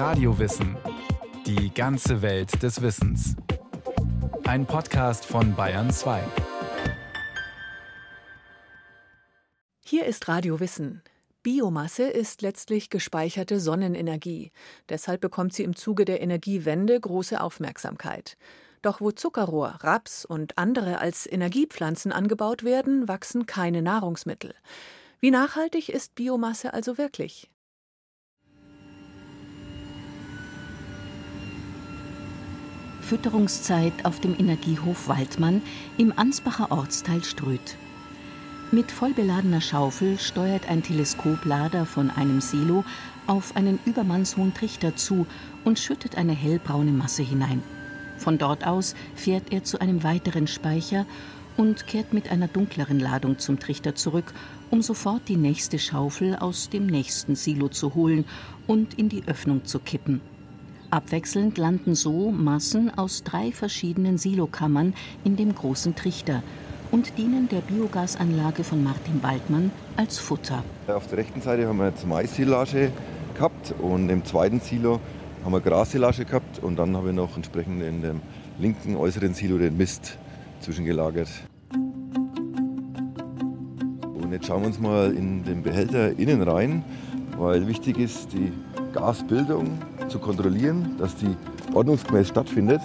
Radiowissen. Die ganze Welt des Wissens. Ein Podcast von Bayern 2. Hier ist Radio Wissen. Biomasse ist letztlich gespeicherte Sonnenenergie. Deshalb bekommt sie im Zuge der Energiewende große Aufmerksamkeit. Doch wo Zuckerrohr, Raps und andere als Energiepflanzen angebaut werden, wachsen keine Nahrungsmittel. Wie nachhaltig ist Biomasse also wirklich? Fütterungszeit auf dem Energiehof Waldmann im Ansbacher Ortsteil Ströth. Mit vollbeladener Schaufel steuert ein Teleskoplader von einem Silo auf einen übermannshohen Trichter zu und schüttet eine hellbraune Masse hinein. Von dort aus fährt er zu einem weiteren Speicher und kehrt mit einer dunkleren Ladung zum Trichter zurück, um sofort die nächste Schaufel aus dem nächsten Silo zu holen und in die Öffnung zu kippen. Abwechselnd landen so Massen aus drei verschiedenen Silokammern in dem großen Trichter und dienen der Biogasanlage von Martin Waldmann als Futter. Auf der rechten Seite haben wir jetzt Mais-Silage gehabt und im zweiten Silo haben wir Grassilage gehabt und dann habe ich noch entsprechend in dem linken äußeren Silo den Mist zwischengelagert. Und jetzt schauen wir uns mal in den Behälter innen rein, weil wichtig ist, die Gasbildung zu kontrollieren, dass die ordnungsgemäß stattfindet.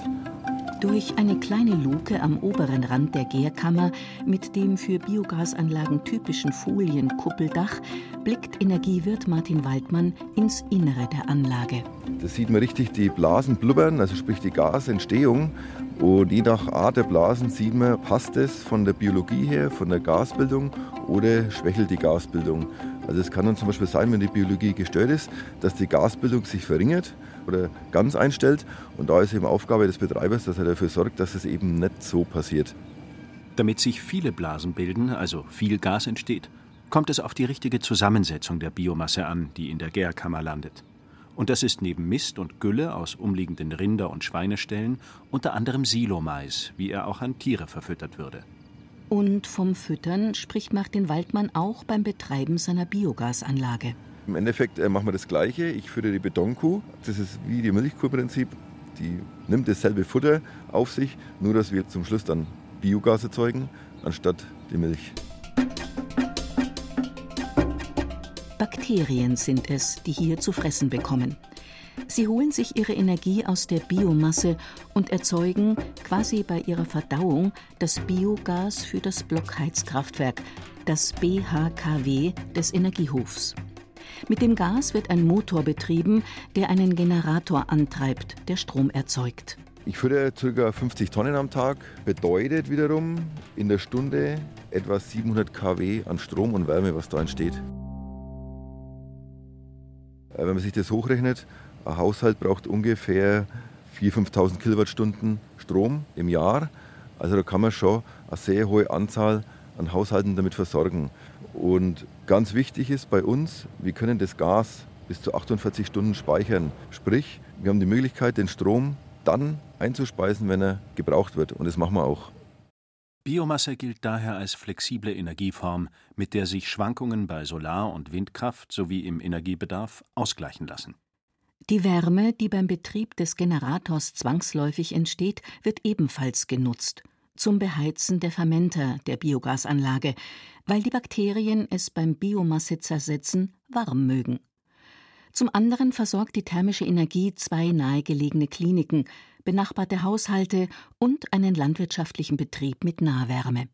Durch eine kleine Luke am oberen Rand der Gärkammer mit dem für Biogasanlagen typischen Folienkuppeldach blickt Energiewirt Martin Waldmann ins Innere der Anlage. Da sieht man richtig die Blasen blubbern, also sprich die Gasentstehung. Und je nach Art der Blasen sieht man, passt es von der Biologie her, von der Gasbildung oder schwächelt die Gasbildung. Also es kann dann zum Beispiel sein, wenn die Biologie gestört ist, dass die Gasbildung sich verringert oder ganz einstellt. Und da ist eben Aufgabe des Betreibers, dass er dafür sorgt, dass es eben nicht so passiert. Damit sich viele Blasen bilden, also viel Gas entsteht, kommt es auf die richtige Zusammensetzung der Biomasse an, die in der Gärkammer landet. Und das ist neben Mist und Gülle aus umliegenden Rinder- und Schweineställen unter anderem Silomais, wie er auch an Tiere verfüttert würde. Und vom Füttern spricht Martin Waldmann auch beim Betreiben seiner Biogasanlage. Im Endeffekt äh, machen wir das Gleiche. Ich führe die Betonkuh. Das ist wie die Milchkuh-Prinzip. Die nimmt dasselbe Futter auf sich, nur dass wir zum Schluss dann Biogas erzeugen, anstatt die Milch. Bakterien sind es, die hier zu fressen bekommen. Sie holen sich ihre Energie aus der Biomasse und erzeugen quasi bei ihrer Verdauung das Biogas für das Blockheizkraftwerk, das BHKW des Energiehofs. Mit dem Gas wird ein Motor betrieben, der einen Generator antreibt, der Strom erzeugt. Ich führe ca. 50 Tonnen am Tag, bedeutet wiederum in der Stunde etwa 700 kW an Strom und Wärme, was da entsteht. Äh, wenn man sich das hochrechnet, ein Haushalt braucht ungefähr 4.000, 5.000 Kilowattstunden Strom im Jahr. Also da kann man schon eine sehr hohe Anzahl an Haushalten damit versorgen. Und ganz wichtig ist bei uns, wir können das Gas bis zu 48 Stunden speichern. Sprich, wir haben die Möglichkeit, den Strom dann einzuspeisen, wenn er gebraucht wird. Und das machen wir auch. Biomasse gilt daher als flexible Energieform, mit der sich Schwankungen bei Solar- und Windkraft sowie im Energiebedarf ausgleichen lassen. Die Wärme, die beim Betrieb des Generators zwangsläufig entsteht, wird ebenfalls genutzt zum Beheizen der Fermenter der Biogasanlage, weil die Bakterien es beim Biomasse-Zersetzen warm mögen. Zum anderen versorgt die thermische Energie zwei nahegelegene Kliniken, benachbarte Haushalte und einen landwirtschaftlichen Betrieb mit Nahwärme.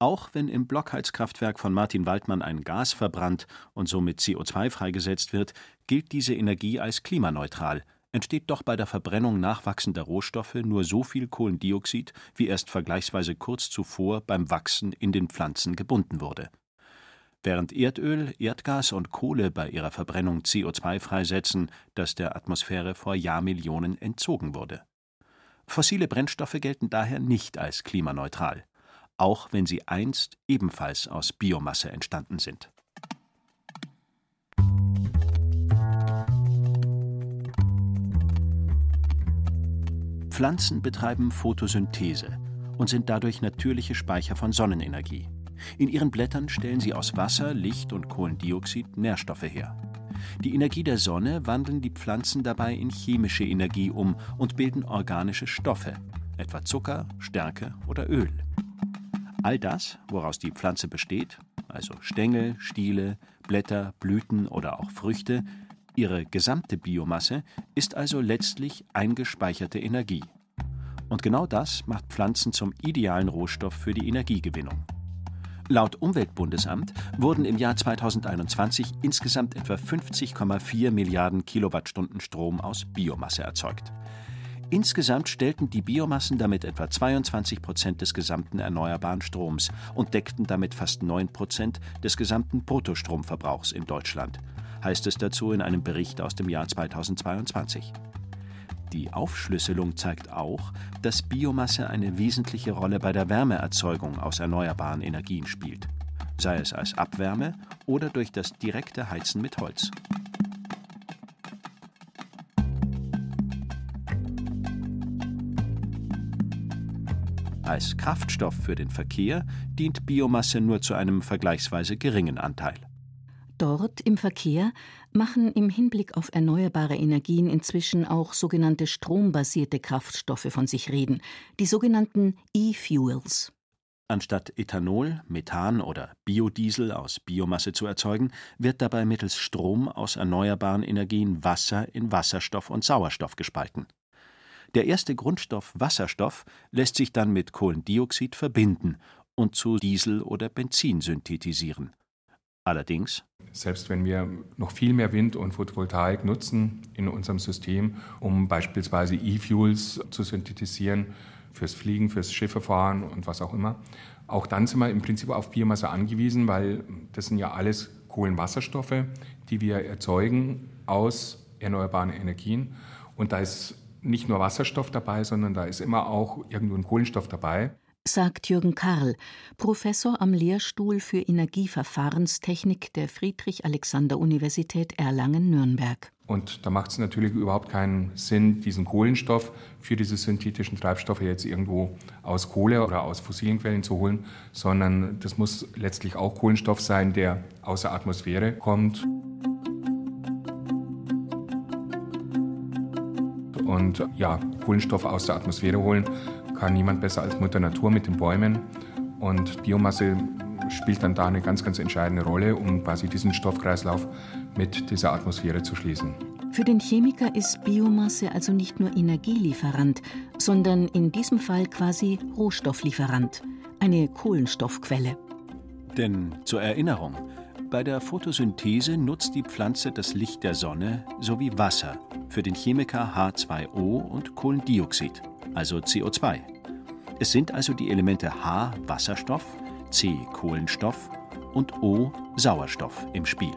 Auch wenn im Blockheizkraftwerk von Martin Waldmann ein Gas verbrannt und somit CO2 freigesetzt wird, gilt diese Energie als klimaneutral, entsteht doch bei der Verbrennung nachwachsender Rohstoffe nur so viel Kohlendioxid, wie erst vergleichsweise kurz zuvor beim Wachsen in den Pflanzen gebunden wurde. Während Erdöl, Erdgas und Kohle bei ihrer Verbrennung CO2 freisetzen, das der Atmosphäre vor Jahrmillionen entzogen wurde. Fossile Brennstoffe gelten daher nicht als klimaneutral auch wenn sie einst ebenfalls aus Biomasse entstanden sind. Pflanzen betreiben Photosynthese und sind dadurch natürliche Speicher von Sonnenenergie. In ihren Blättern stellen sie aus Wasser, Licht und Kohlendioxid Nährstoffe her. Die Energie der Sonne wandeln die Pflanzen dabei in chemische Energie um und bilden organische Stoffe, etwa Zucker, Stärke oder Öl. All das, woraus die Pflanze besteht, also Stängel, Stiele, Blätter, Blüten oder auch Früchte, ihre gesamte Biomasse ist also letztlich eingespeicherte Energie. Und genau das macht Pflanzen zum idealen Rohstoff für die Energiegewinnung. Laut Umweltbundesamt wurden im Jahr 2021 insgesamt etwa 50,4 Milliarden Kilowattstunden Strom aus Biomasse erzeugt. Insgesamt stellten die Biomassen damit etwa 22 Prozent des gesamten erneuerbaren Stroms und deckten damit fast 9 Prozent des gesamten Bruttostromverbrauchs in Deutschland, heißt es dazu in einem Bericht aus dem Jahr 2022. Die Aufschlüsselung zeigt auch, dass Biomasse eine wesentliche Rolle bei der Wärmeerzeugung aus erneuerbaren Energien spielt, sei es als Abwärme oder durch das direkte Heizen mit Holz. Als Kraftstoff für den Verkehr dient Biomasse nur zu einem vergleichsweise geringen Anteil. Dort im Verkehr machen im Hinblick auf erneuerbare Energien inzwischen auch sogenannte strombasierte Kraftstoffe von sich reden, die sogenannten E-Fuels. Anstatt Ethanol, Methan oder Biodiesel aus Biomasse zu erzeugen, wird dabei mittels Strom aus erneuerbaren Energien Wasser in Wasserstoff und Sauerstoff gespalten. Der erste Grundstoff Wasserstoff lässt sich dann mit Kohlendioxid verbinden und zu Diesel oder Benzin synthetisieren. Allerdings selbst wenn wir noch viel mehr Wind und Photovoltaik nutzen in unserem System, um beispielsweise E-Fuels zu synthetisieren fürs Fliegen, fürs Schiffefahren und was auch immer, auch dann sind wir im Prinzip auf Biomasse angewiesen, weil das sind ja alles Kohlenwasserstoffe, die wir erzeugen aus erneuerbaren Energien. Und da ist nicht nur Wasserstoff dabei, sondern da ist immer auch irgendwo ein Kohlenstoff dabei. Sagt Jürgen Karl, Professor am Lehrstuhl für Energieverfahrenstechnik der Friedrich-Alexander-Universität Erlangen-Nürnberg. Und da macht es natürlich überhaupt keinen Sinn, diesen Kohlenstoff für diese synthetischen Treibstoffe jetzt irgendwo aus Kohle oder aus fossilen Quellen zu holen, sondern das muss letztlich auch Kohlenstoff sein, der aus der Atmosphäre kommt. Und ja, Kohlenstoff aus der Atmosphäre holen kann niemand besser als Mutter Natur mit den Bäumen. Und Biomasse spielt dann da eine ganz, ganz entscheidende Rolle, um quasi diesen Stoffkreislauf mit dieser Atmosphäre zu schließen. Für den Chemiker ist Biomasse also nicht nur Energielieferant, sondern in diesem Fall quasi Rohstofflieferant, eine Kohlenstoffquelle. Denn zur Erinnerung, bei der Photosynthese nutzt die Pflanze das Licht der Sonne sowie Wasser für den Chemiker H2O und Kohlendioxid, also CO2. Es sind also die Elemente H Wasserstoff, C Kohlenstoff und O Sauerstoff im Spiel.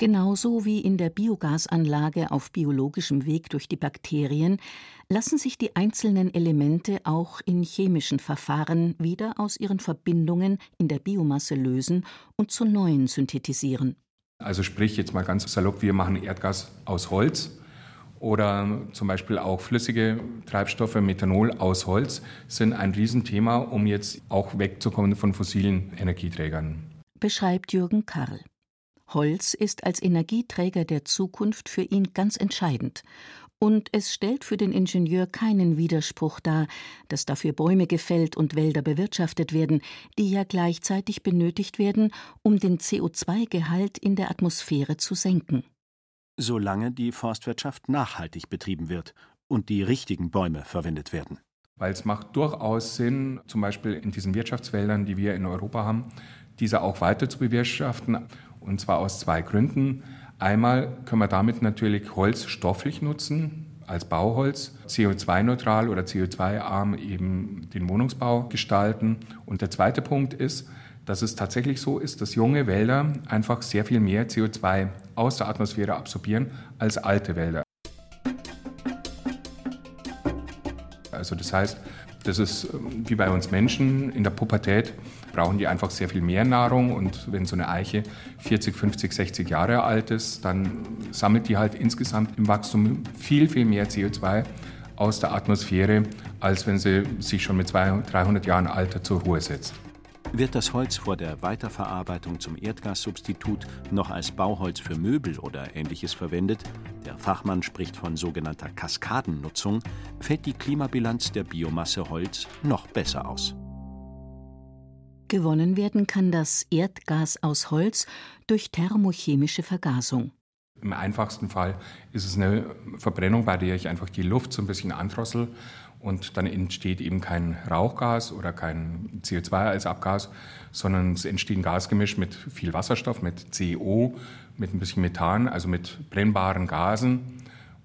Genauso wie in der Biogasanlage auf biologischem Weg durch die Bakterien lassen sich die einzelnen Elemente auch in chemischen Verfahren wieder aus ihren Verbindungen in der Biomasse lösen und zu neuen synthetisieren. Also sprich jetzt mal ganz salopp, wir machen Erdgas aus Holz oder zum Beispiel auch flüssige Treibstoffe, Methanol aus Holz, sind ein Riesenthema, um jetzt auch wegzukommen von fossilen Energieträgern. Beschreibt Jürgen Karl. Holz ist als Energieträger der Zukunft für ihn ganz entscheidend. Und es stellt für den Ingenieur keinen Widerspruch dar, dass dafür Bäume gefällt und Wälder bewirtschaftet werden, die ja gleichzeitig benötigt werden, um den CO2-Gehalt in der Atmosphäre zu senken. Solange die Forstwirtschaft nachhaltig betrieben wird und die richtigen Bäume verwendet werden. Weil es macht durchaus Sinn, zum Beispiel in diesen Wirtschaftswäldern, die wir in Europa haben, diese auch weiter zu bewirtschaften und zwar aus zwei Gründen. Einmal können wir damit natürlich Holz stofflich nutzen, als Bauholz, CO2-neutral oder CO2-arm eben den Wohnungsbau gestalten. Und der zweite Punkt ist, dass es tatsächlich so ist, dass junge Wälder einfach sehr viel mehr CO2 aus der Atmosphäre absorbieren als alte Wälder. Also das heißt, das ist ähm, wie bei uns Menschen in der Pubertät brauchen die einfach sehr viel mehr Nahrung und wenn so eine Eiche 40, 50, 60 Jahre alt ist, dann sammelt die halt insgesamt im Wachstum viel, viel mehr CO2 aus der Atmosphäre, als wenn sie sich schon mit 200, 300 Jahren Alter zur Ruhe setzt. Wird das Holz vor der Weiterverarbeitung zum Erdgassubstitut noch als Bauholz für Möbel oder ähnliches verwendet, der Fachmann spricht von sogenannter Kaskadennutzung, fällt die Klimabilanz der Biomasse Holz noch besser aus. Gewonnen werden kann das Erdgas aus Holz durch thermochemische Vergasung. Im einfachsten Fall ist es eine Verbrennung, bei der ich einfach die Luft so ein bisschen androssel und dann entsteht eben kein Rauchgas oder kein CO2 als Abgas, sondern es entsteht ein Gasgemisch mit viel Wasserstoff, mit CO, mit ein bisschen Methan, also mit brennbaren Gasen.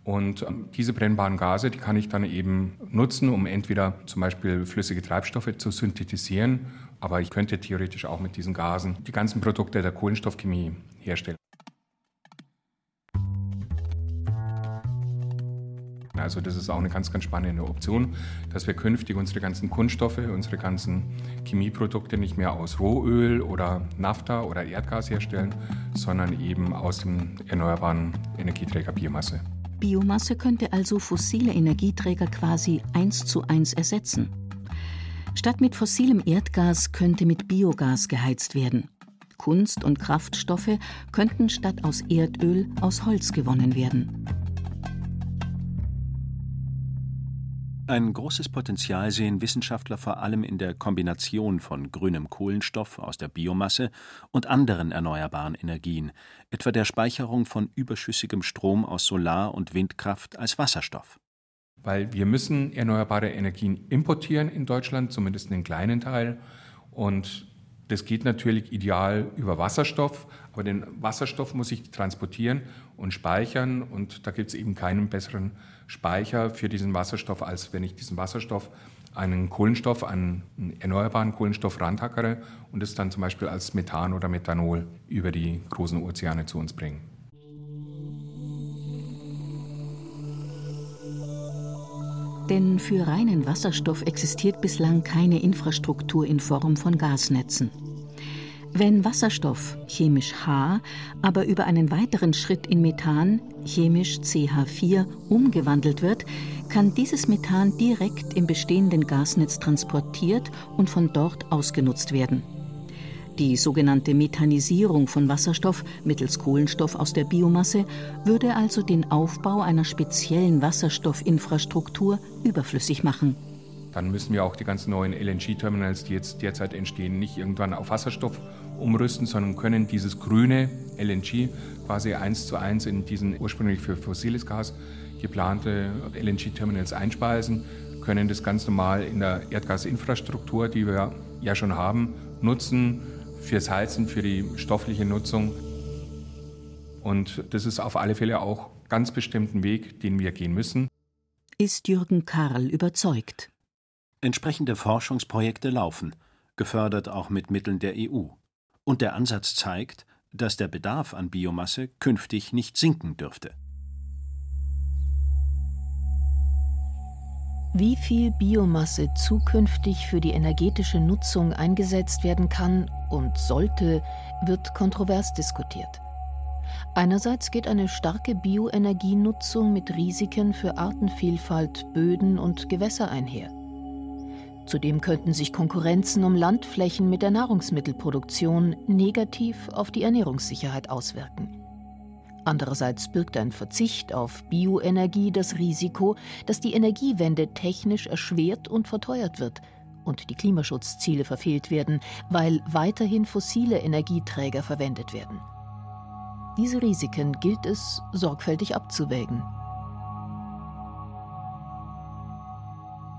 Und ähm, diese brennbaren Gase, die kann ich dann eben nutzen, um entweder zum Beispiel flüssige Treibstoffe zu synthetisieren, aber ich könnte theoretisch auch mit diesen Gasen die ganzen Produkte der Kohlenstoffchemie herstellen. Also das ist auch eine ganz, ganz spannende Option, dass wir künftig unsere ganzen Kunststoffe, unsere ganzen Chemieprodukte nicht mehr aus Rohöl oder Nafta oder Erdgas herstellen, sondern eben aus dem erneuerbaren Energieträger Biomasse. Biomasse könnte also fossile Energieträger quasi eins zu eins ersetzen. Statt mit fossilem Erdgas könnte mit Biogas geheizt werden. Kunst- und Kraftstoffe könnten statt aus Erdöl aus Holz gewonnen werden. Ein großes Potenzial sehen Wissenschaftler vor allem in der Kombination von grünem Kohlenstoff aus der Biomasse und anderen erneuerbaren Energien, etwa der Speicherung von überschüssigem Strom aus Solar- und Windkraft als Wasserstoff. Weil wir müssen erneuerbare Energien importieren in Deutschland, zumindest einen kleinen Teil. Und das geht natürlich ideal über Wasserstoff, aber den Wasserstoff muss ich transportieren und speichern und da gibt es eben keinen besseren Speicher für diesen Wasserstoff, als wenn ich diesen Wasserstoff einen Kohlenstoff, einen erneuerbaren Kohlenstoff rantackere und es dann zum Beispiel als Methan oder Methanol über die großen Ozeane zu uns bringen. Denn für reinen Wasserstoff existiert bislang keine Infrastruktur in Form von Gasnetzen. Wenn Wasserstoff, chemisch H, aber über einen weiteren Schritt in Methan, chemisch CH4, umgewandelt wird, kann dieses Methan direkt im bestehenden Gasnetz transportiert und von dort ausgenutzt werden. Die sogenannte Methanisierung von Wasserstoff mittels Kohlenstoff aus der Biomasse würde also den Aufbau einer speziellen Wasserstoffinfrastruktur überflüssig machen dann müssen wir auch die ganzen neuen LNG-Terminals, die jetzt derzeit entstehen, nicht irgendwann auf Wasserstoff umrüsten, sondern können dieses grüne LNG quasi eins zu eins in diesen ursprünglich für fossiles Gas geplante LNG-Terminals einspeisen, können das ganz normal in der Erdgasinfrastruktur, die wir ja schon haben, nutzen fürs Heizen, für die stoffliche Nutzung. Und das ist auf alle Fälle auch ganz bestimmt ein Weg, den wir gehen müssen. Ist Jürgen Karl überzeugt. Entsprechende Forschungsprojekte laufen, gefördert auch mit Mitteln der EU. Und der Ansatz zeigt, dass der Bedarf an Biomasse künftig nicht sinken dürfte. Wie viel Biomasse zukünftig für die energetische Nutzung eingesetzt werden kann und sollte, wird kontrovers diskutiert. Einerseits geht eine starke Bioenergienutzung mit Risiken für Artenvielfalt, Böden und Gewässer einher. Zudem könnten sich Konkurrenzen um Landflächen mit der Nahrungsmittelproduktion negativ auf die Ernährungssicherheit auswirken. Andererseits birgt ein Verzicht auf Bioenergie das Risiko, dass die Energiewende technisch erschwert und verteuert wird und die Klimaschutzziele verfehlt werden, weil weiterhin fossile Energieträger verwendet werden. Diese Risiken gilt es sorgfältig abzuwägen.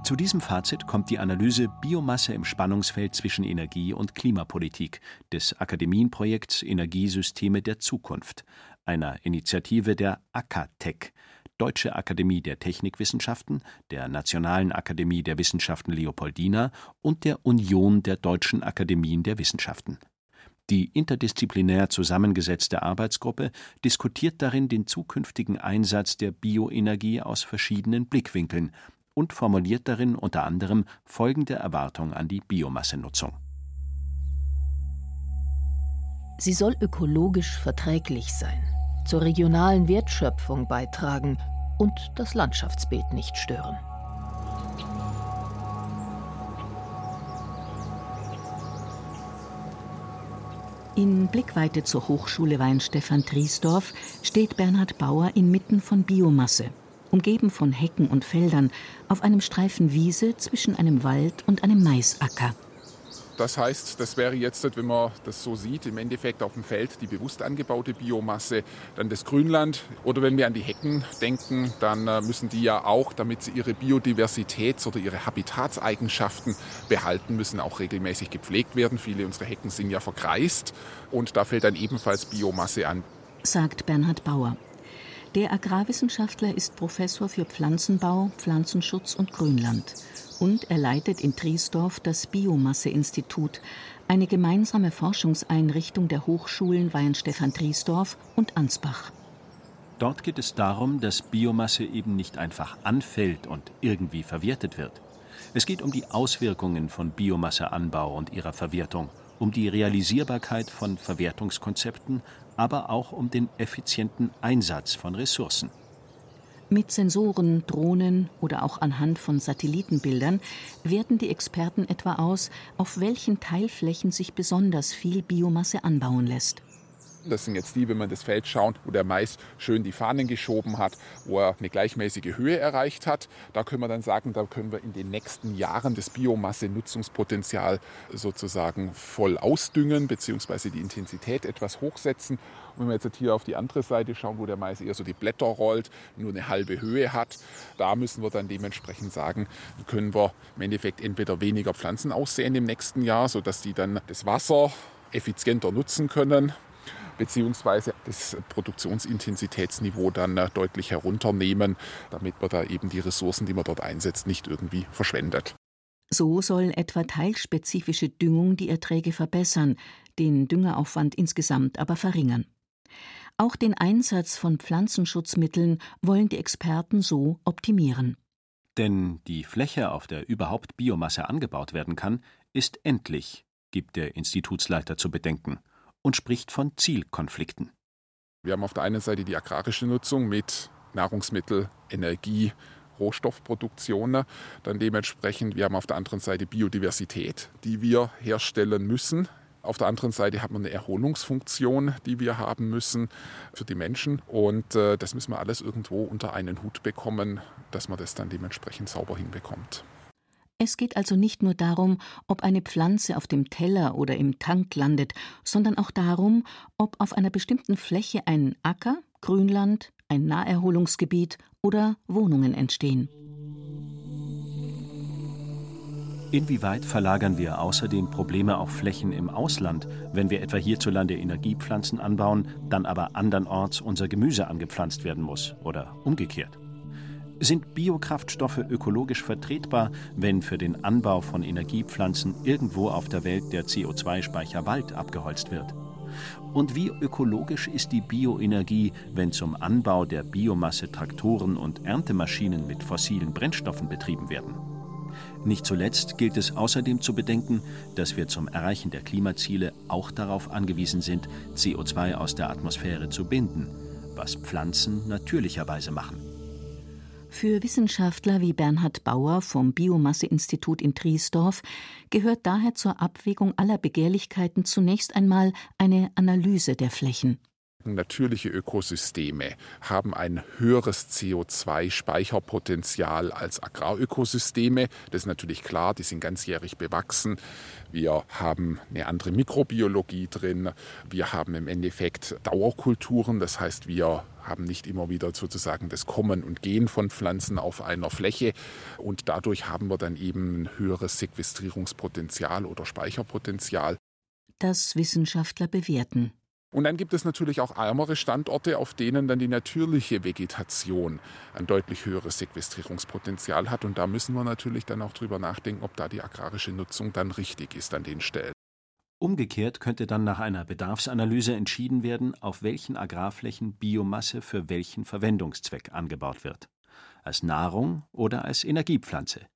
Zu diesem Fazit kommt die Analyse Biomasse im Spannungsfeld zwischen Energie und Klimapolitik des Akademienprojekts Energiesysteme der Zukunft, einer Initiative der AKTEC, Deutsche Akademie der Technikwissenschaften, der Nationalen Akademie der Wissenschaften Leopoldina und der Union der Deutschen Akademien der Wissenschaften. Die interdisziplinär zusammengesetzte Arbeitsgruppe diskutiert darin den zukünftigen Einsatz der Bioenergie aus verschiedenen Blickwinkeln und formuliert darin unter anderem folgende Erwartung an die Biomassenutzung. Sie soll ökologisch verträglich sein, zur regionalen Wertschöpfung beitragen und das Landschaftsbild nicht stören. In Blickweite zur Hochschule Weinstefan Triesdorf steht Bernhard Bauer inmitten von Biomasse, umgeben von Hecken und Feldern, auf einem Streifen Wiese zwischen einem Wald und einem Maisacker. Das heißt, das wäre jetzt, wenn man das so sieht, im Endeffekt auf dem Feld die bewusst angebaute Biomasse, dann das Grünland. Oder wenn wir an die Hecken denken, dann äh, müssen die ja auch, damit sie ihre Biodiversitäts- oder ihre Habitatseigenschaften behalten, müssen auch regelmäßig gepflegt werden. Viele unserer Hecken sind ja verkreist und da fällt dann ebenfalls Biomasse an. Sagt Bernhard Bauer. Der Agrarwissenschaftler ist Professor für Pflanzenbau, Pflanzenschutz und Grünland und er leitet in Triesdorf das Biomasse-Institut, eine gemeinsame Forschungseinrichtung der Hochschulen Weihenstephan Triesdorf und Ansbach. Dort geht es darum, dass Biomasse eben nicht einfach anfällt und irgendwie verwertet wird. Es geht um die Auswirkungen von Biomasseanbau und ihrer Verwertung, um die Realisierbarkeit von Verwertungskonzepten, aber auch um den effizienten Einsatz von Ressourcen. Mit Sensoren, Drohnen oder auch anhand von Satellitenbildern werten die Experten etwa aus, auf welchen Teilflächen sich besonders viel Biomasse anbauen lässt. Das sind jetzt die, wenn man das Feld schaut, wo der Mais schön die Fahnen geschoben hat, wo er eine gleichmäßige Höhe erreicht hat. Da können wir dann sagen, da können wir in den nächsten Jahren das Biomasse-Nutzungspotenzial sozusagen voll ausdüngen, beziehungsweise die Intensität etwas hochsetzen. Und wenn wir jetzt hier auf die andere Seite schauen, wo der Mais eher so die Blätter rollt, nur eine halbe Höhe hat, da müssen wir dann dementsprechend sagen, können wir im Endeffekt entweder weniger Pflanzen aussehen im nächsten Jahr, sodass die dann das Wasser effizienter nutzen können beziehungsweise das Produktionsintensitätsniveau dann äh, deutlich herunternehmen, damit man da eben die Ressourcen, die man dort einsetzt, nicht irgendwie verschwendet. So soll etwa teilspezifische Düngung die Erträge verbessern, den Düngeraufwand insgesamt aber verringern. Auch den Einsatz von Pflanzenschutzmitteln wollen die Experten so optimieren. Denn die Fläche, auf der überhaupt Biomasse angebaut werden kann, ist endlich, gibt der Institutsleiter zu bedenken und spricht von Zielkonflikten. Wir haben auf der einen Seite die agrarische Nutzung mit Nahrungsmittel, Energie, Rohstoffproduktion. Dann dementsprechend, wir haben auf der anderen Seite Biodiversität, die wir herstellen müssen. Auf der anderen Seite hat man eine Erholungsfunktion, die wir haben müssen für die Menschen. Und äh, das müssen wir alles irgendwo unter einen Hut bekommen, dass man das dann dementsprechend sauber hinbekommt. Es geht also nicht nur darum, ob eine Pflanze auf dem Teller oder im Tank landet, sondern auch darum, ob auf einer bestimmten Fläche ein Acker, Grünland, ein Naherholungsgebiet oder Wohnungen entstehen. Inwieweit verlagern wir außerdem Probleme auf Flächen im Ausland, wenn wir etwa hierzulande Energiepflanzen anbauen, dann aber andernorts unser Gemüse angepflanzt werden muss oder umgekehrt? Sind Biokraftstoffe ökologisch vertretbar, wenn für den Anbau von Energiepflanzen irgendwo auf der Welt der CO2-Speicher Wald abgeholzt wird? Und wie ökologisch ist die Bioenergie, wenn zum Anbau der Biomasse Traktoren und Erntemaschinen mit fossilen Brennstoffen betrieben werden? Nicht zuletzt gilt es außerdem zu bedenken, dass wir zum Erreichen der Klimaziele auch darauf angewiesen sind, CO2 aus der Atmosphäre zu binden, was Pflanzen natürlicherweise machen. Für Wissenschaftler wie Bernhard Bauer vom Biomasseinstitut in Triesdorf gehört daher zur Abwägung aller Begehrlichkeiten zunächst einmal eine Analyse der Flächen. Natürliche Ökosysteme haben ein höheres CO2-Speicherpotenzial als Agrarökosysteme. Das ist natürlich klar, die sind ganzjährig bewachsen. Wir haben eine andere Mikrobiologie drin. Wir haben im Endeffekt Dauerkulturen, das heißt, wir haben nicht immer wieder sozusagen das Kommen und Gehen von Pflanzen auf einer Fläche und dadurch haben wir dann eben ein höheres Sequestrierungspotenzial oder Speicherpotenzial. Das Wissenschaftler bewerten. Und dann gibt es natürlich auch ärmere Standorte, auf denen dann die natürliche Vegetation ein deutlich höheres Sequestrierungspotenzial hat. Und da müssen wir natürlich dann auch drüber nachdenken, ob da die agrarische Nutzung dann richtig ist an den Stellen. Umgekehrt könnte dann nach einer Bedarfsanalyse entschieden werden, auf welchen Agrarflächen Biomasse für welchen Verwendungszweck angebaut wird. Als Nahrung oder als Energiepflanze.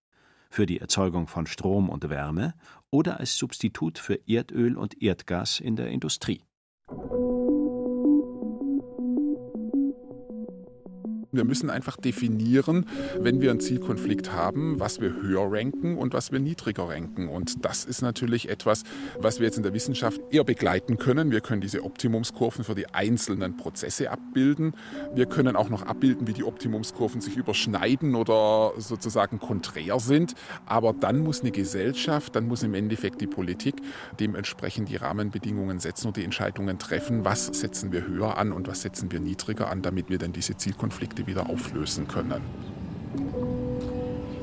Für die Erzeugung von Strom und Wärme oder als Substitut für Erdöl und Erdgas in der Industrie. Wir müssen einfach definieren, wenn wir einen Zielkonflikt haben, was wir höher ranken und was wir niedriger ranken. Und das ist natürlich etwas, was wir jetzt in der Wissenschaft eher begleiten können. Wir können diese Optimumskurven für die einzelnen Prozesse abbilden. Wir können auch noch abbilden, wie die Optimumskurven sich überschneiden oder sozusagen konträr sind. Aber dann muss eine Gesellschaft, dann muss im Endeffekt die Politik dementsprechend die Rahmenbedingungen setzen und die Entscheidungen treffen, was setzen wir höher an und was setzen wir niedriger an, damit wir dann diese Zielkonflikte Konflikte wieder auflösen können.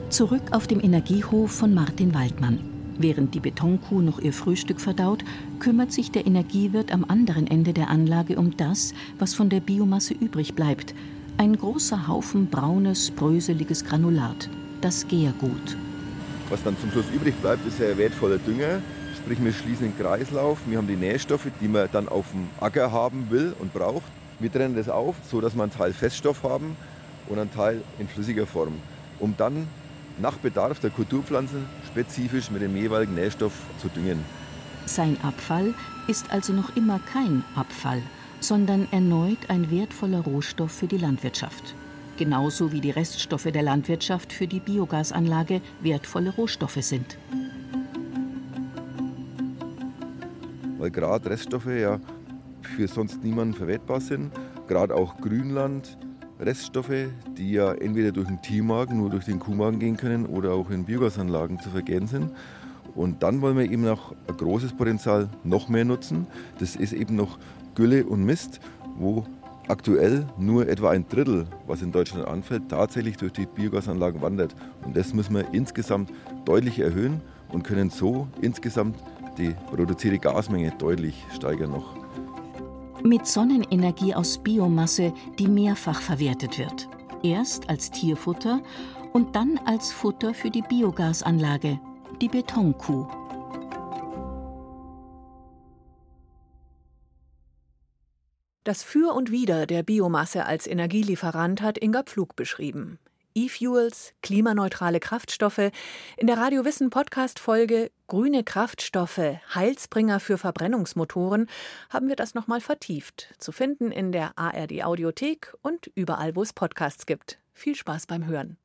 Zurück auf dem Energiehof von Martin Waldmann. Während die Betonkuh noch ihr Frühstück verdaut, kümmert sich der Energiewirt am anderen Ende der Anlage um das, was von der Biomasse übrig bleibt. Ein großer Haufen braunes, bröseliges Granulat, das Gärgut. Was dann zum Schluss übrig bleibt, ist ja wertvoller Dünger. Sprich, wir schließen den Kreislauf, wir haben die Nährstoffe, die man dann auf dem Acker haben will und braucht. Wir trennen das auf, so dass wir einen Teil Feststoff haben und einen Teil in flüssiger Form, um dann nach Bedarf der Kulturpflanzen spezifisch mit dem jeweiligen Nährstoff zu düngen. Sein Abfall ist also noch immer kein Abfall, sondern erneut ein wertvoller Rohstoff für die Landwirtschaft. Genauso wie die Reststoffe der Landwirtschaft für die Biogasanlage wertvolle Rohstoffe sind. Weil gerade Reststoffe ja für sonst niemanden verwertbar sind. Gerade auch Grünland, Reststoffe, die ja entweder durch den Tiermagen, nur durch den Kuhmagen gehen können oder auch in Biogasanlagen zu vergären sind. Und dann wollen wir eben noch ein großes Potenzial noch mehr nutzen. Das ist eben noch Gülle und Mist, wo aktuell nur etwa ein Drittel, was in Deutschland anfällt, tatsächlich durch die Biogasanlagen wandert. Und das müssen wir insgesamt deutlich erhöhen und können so insgesamt die produzierte Gasmenge deutlich steigern noch mit Sonnenenergie aus Biomasse, die mehrfach verwertet wird. Erst als Tierfutter und dann als Futter für die Biogasanlage, die Betonkuh. Das Für und Wider der Biomasse als Energielieferant hat Inga Pflug beschrieben. E-Fuels, klimaneutrale Kraftstoffe. In der Radio Wissen Podcast Folge Grüne Kraftstoffe, Heilsbringer für Verbrennungsmotoren haben wir das nochmal vertieft. Zu finden in der ARD Audiothek und überall, wo es Podcasts gibt. Viel Spaß beim Hören.